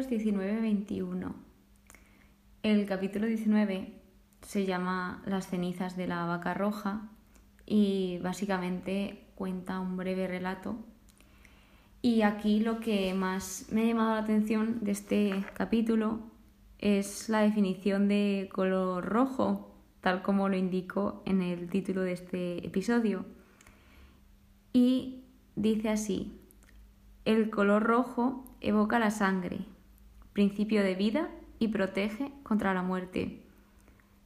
números 19-21. El capítulo 19 se llama Las cenizas de la vaca roja y básicamente cuenta un breve relato. Y aquí lo que más me ha llamado la atención de este capítulo es la definición de color rojo, tal como lo indico en el título de este episodio. Y dice así, el color rojo evoca la sangre, principio de vida y protege contra la muerte.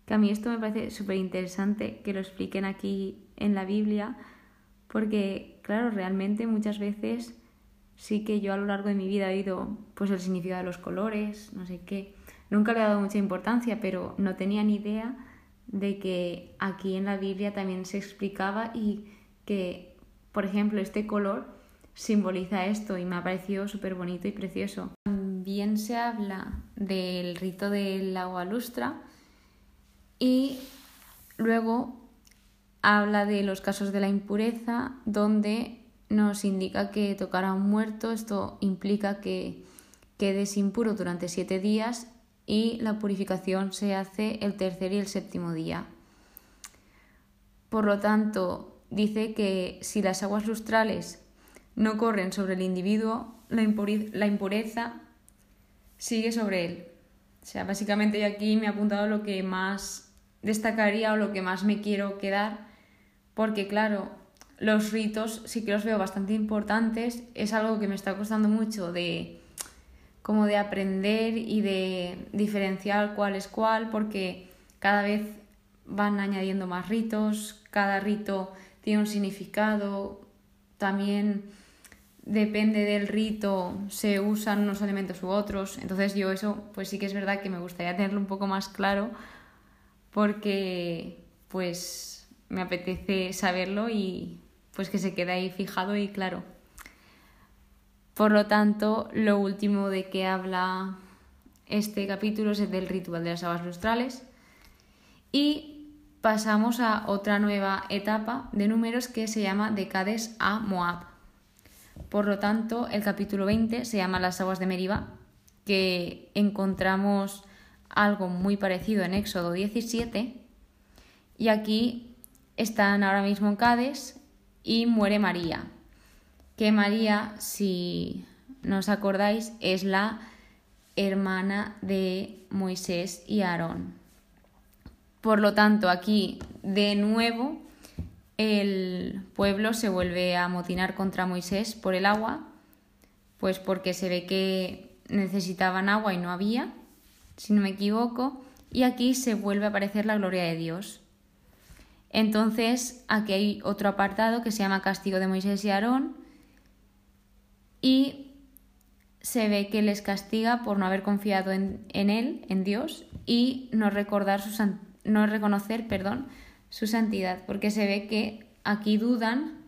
Que a mí esto me parece súper interesante que lo expliquen aquí en la Biblia, porque claro, realmente muchas veces sí que yo a lo largo de mi vida he oído pues el significado de los colores, no sé qué. Nunca le he dado mucha importancia, pero no tenía ni idea de que aquí en la Biblia también se explicaba y que, por ejemplo, este color simboliza esto y me ha parecido súper bonito y precioso. También se habla del rito del agua lustra y luego habla de los casos de la impureza donde nos indica que tocar a un muerto, esto implica que quedes impuro durante siete días y la purificación se hace el tercer y el séptimo día. Por lo tanto, dice que si las aguas lustrales no corren sobre el individuo, la, impureza sigue sobre él. O sea, básicamente yo aquí me he apuntado lo que más destacaría o lo que más me quiero quedar, porque claro, los ritos sí que los veo bastante importantes, es algo que me está costando mucho de como de aprender y de diferenciar cuál es cuál, porque cada vez van añadiendo más ritos, cada rito tiene un significado, también depende del rito, se usan unos elementos u otros. Entonces yo eso, pues sí que es verdad que me gustaría tenerlo un poco más claro porque pues me apetece saberlo y pues que se quede ahí fijado y claro. Por lo tanto, lo último de que habla este capítulo es el del ritual de las aguas lustrales y pasamos a otra nueva etapa de números que se llama de Cades a Moab. Por lo tanto, el capítulo 20 se llama Las aguas de Meriba, que encontramos algo muy parecido en Éxodo 17. Y aquí están ahora mismo en Cades y muere María. Que María, si no os acordáis, es la hermana de Moisés y Aarón. Por lo tanto, aquí de nuevo el pueblo se vuelve a amotinar contra Moisés por el agua, pues porque se ve que necesitaban agua y no había, si no me equivoco, y aquí se vuelve a aparecer la gloria de Dios. Entonces, aquí hay otro apartado que se llama Castigo de Moisés y Aarón, y se ve que les castiga por no haber confiado en, él, en Dios, y no recordar su, no reconocer, perdón, su santidad, porque se ve que aquí dudan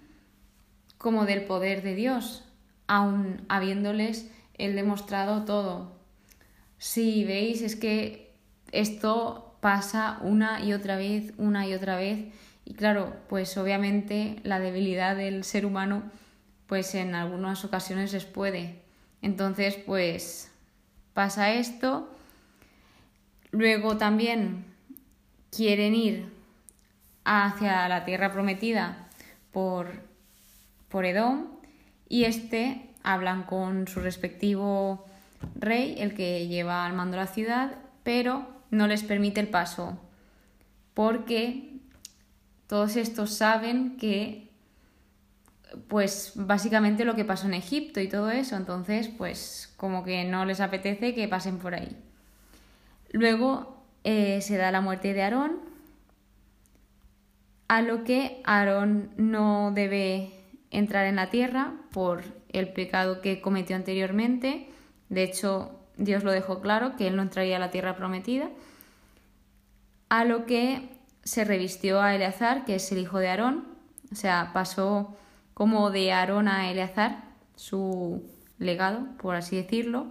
como del poder de Dios, aun habiéndoles él demostrado todo. Si veis, es que esto pasa una y otra vez, una y otra vez, y claro, pues obviamente la debilidad del ser humano, pues en algunas ocasiones les puede. Entonces, pues pasa esto. Luego también quieren ir hacia la tierra prometida por, por Edom y este hablan con su respectivo rey, el que lleva al mando la ciudad, pero no les permite el paso porque todos estos saben que pues básicamente lo que pasó en Egipto y todo eso, entonces pues como que no les apetece que pasen por ahí. Luego eh, se da la muerte de Aarón, a lo que Aarón no debe entrar en la tierra por el pecado que cometió anteriormente. De hecho, Dios lo dejó claro, que él no entraría a la tierra prometida. A lo que se revistió a Eleazar, que es el hijo de Aarón. O sea, pasó como de Aarón a Eleazar, su legado, por así decirlo.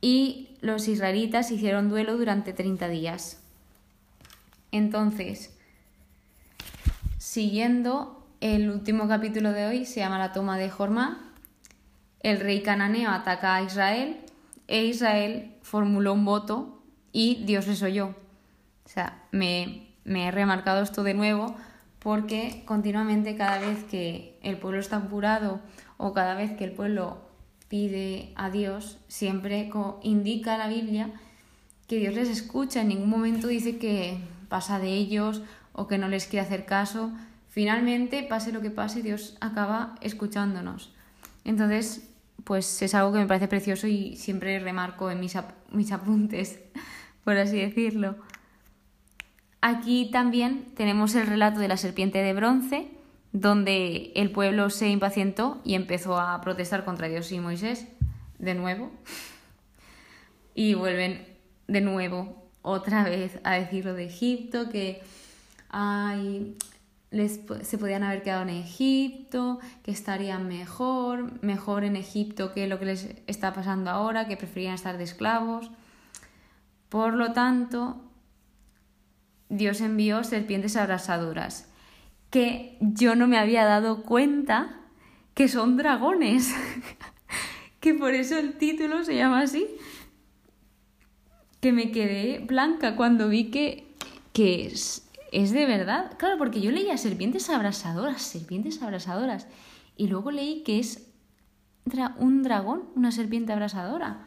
Y los israelitas hicieron duelo durante 30 días. Entonces, Siguiendo, el último capítulo de hoy se llama La toma de Jorma. el rey cananeo ataca a Israel e Israel formuló un voto y Dios les oyó. O sea, me, me he remarcado esto de nuevo porque continuamente cada vez que el pueblo está apurado o cada vez que el pueblo pide a Dios, siempre indica la Biblia que Dios les escucha, en ningún momento dice que pasa de ellos o que no les quiere hacer caso. Finalmente, pase lo que pase, Dios acaba escuchándonos. Entonces, pues es algo que me parece precioso y siempre remarco en mis, mis apuntes, por así decirlo. Aquí también tenemos el relato de la serpiente de bronce, donde el pueblo se impacientó y empezó a protestar contra Dios y Moisés de nuevo. Y vuelven de nuevo otra vez a decir lo de Egipto, que ay, les, se podían haber quedado en Egipto, que estarían mejor, mejor en Egipto que lo que les está pasando ahora, que preferían estar de esclavos. Por lo tanto, Dios envió serpientes abrasadoras, que yo no me había dado cuenta que son dragones, que por eso el título se llama así, que me quedé blanca cuando vi que, que es de verdad. Claro, porque yo leía serpientes abrasadoras, serpientes abrasadoras, y luego leí que es un dragón, una serpiente abrasadora.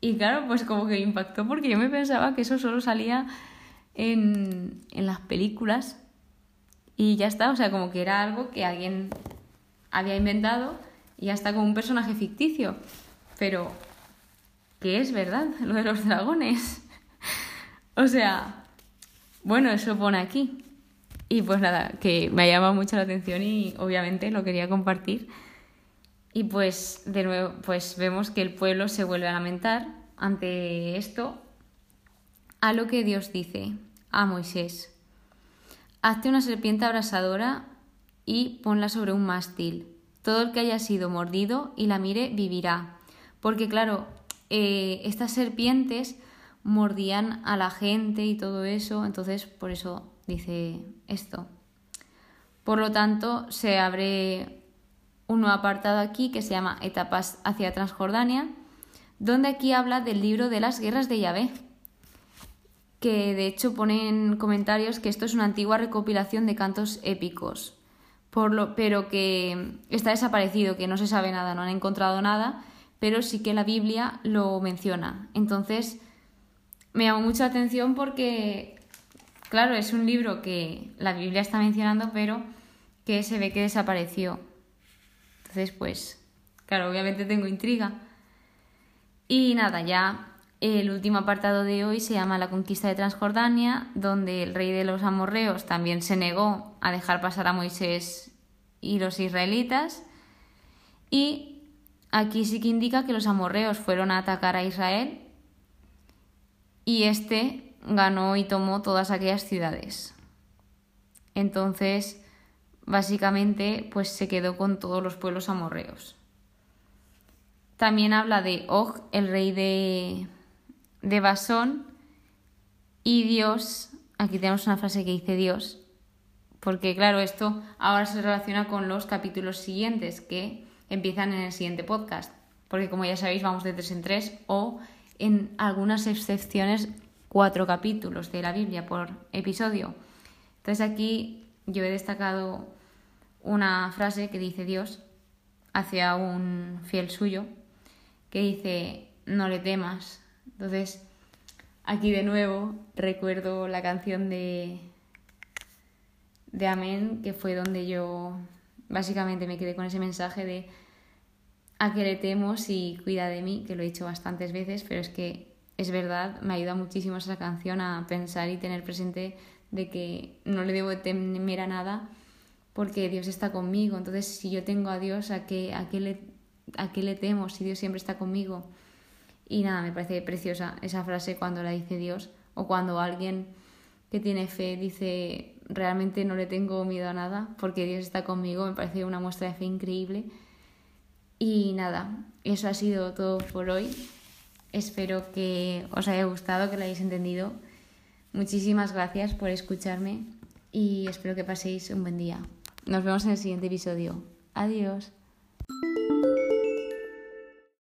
Y claro, pues como que impactó porque yo me pensaba que eso solo salía en, en las películas y ya está, o sea, como que era algo que alguien había inventado y ya está como un personaje ficticio. Pero que es verdad, lo de los dragones. o sea, bueno, eso pone aquí. Y pues nada, que me ha llamado mucho la atención y obviamente lo quería compartir. Y pues de nuevo, pues vemos que el pueblo se vuelve a lamentar ante esto a lo que Dios dice a Moisés. Hazte una serpiente abrasadora y ponla sobre un mástil. Todo el que haya sido mordido y la mire vivirá. Porque claro, eh, estas serpientes mordían a la gente y todo eso, entonces por eso dice esto. Por lo tanto, se abre un nuevo apartado aquí que se llama Etapas hacia Transjordania, donde aquí habla del libro de las guerras de Yahvé, que de hecho pone en comentarios que esto es una antigua recopilación de cantos épicos, por lo, pero que está desaparecido, que no se sabe nada, no han encontrado nada, pero sí que la Biblia lo menciona. Entonces, me llamó mucha atención porque, claro, es un libro que la Biblia está mencionando, pero que se ve que desapareció. Entonces, pues, claro, obviamente tengo intriga. Y nada, ya el último apartado de hoy se llama La conquista de Transjordania, donde el rey de los amorreos también se negó a dejar pasar a Moisés y los israelitas. Y aquí sí que indica que los amorreos fueron a atacar a Israel y este ganó y tomó todas aquellas ciudades. Entonces, básicamente, pues se quedó con todos los pueblos amorreos. También habla de Og, el rey de, de Basón, y Dios, aquí tenemos una frase que dice Dios, porque claro, esto ahora se relaciona con los capítulos siguientes que empiezan en el siguiente podcast, porque como ya sabéis vamos de tres en tres o en algunas excepciones cuatro capítulos de la Biblia por episodio. Entonces aquí yo he destacado una frase que dice Dios hacia un fiel suyo, que dice, no le temas. Entonces, aquí de nuevo recuerdo la canción de, de Amén, que fue donde yo básicamente me quedé con ese mensaje de a que le temos y cuida de mí, que lo he dicho bastantes veces, pero es que es verdad, me ayuda muchísimo esa canción a pensar y tener presente de que no le debo temer a nada porque Dios está conmigo. Entonces, si yo tengo a Dios, ¿a qué, a qué, le, a qué le temo si Dios siempre está conmigo? Y nada, me parece preciosa esa frase cuando la dice Dios o cuando alguien que tiene fe dice realmente no le tengo miedo a nada porque Dios está conmigo, me parece una muestra de fe increíble y nada, eso ha sido todo por hoy. Espero que os haya gustado, que lo hayáis entendido. Muchísimas gracias por escucharme y espero que paséis un buen día. Nos vemos en el siguiente episodio. Adiós.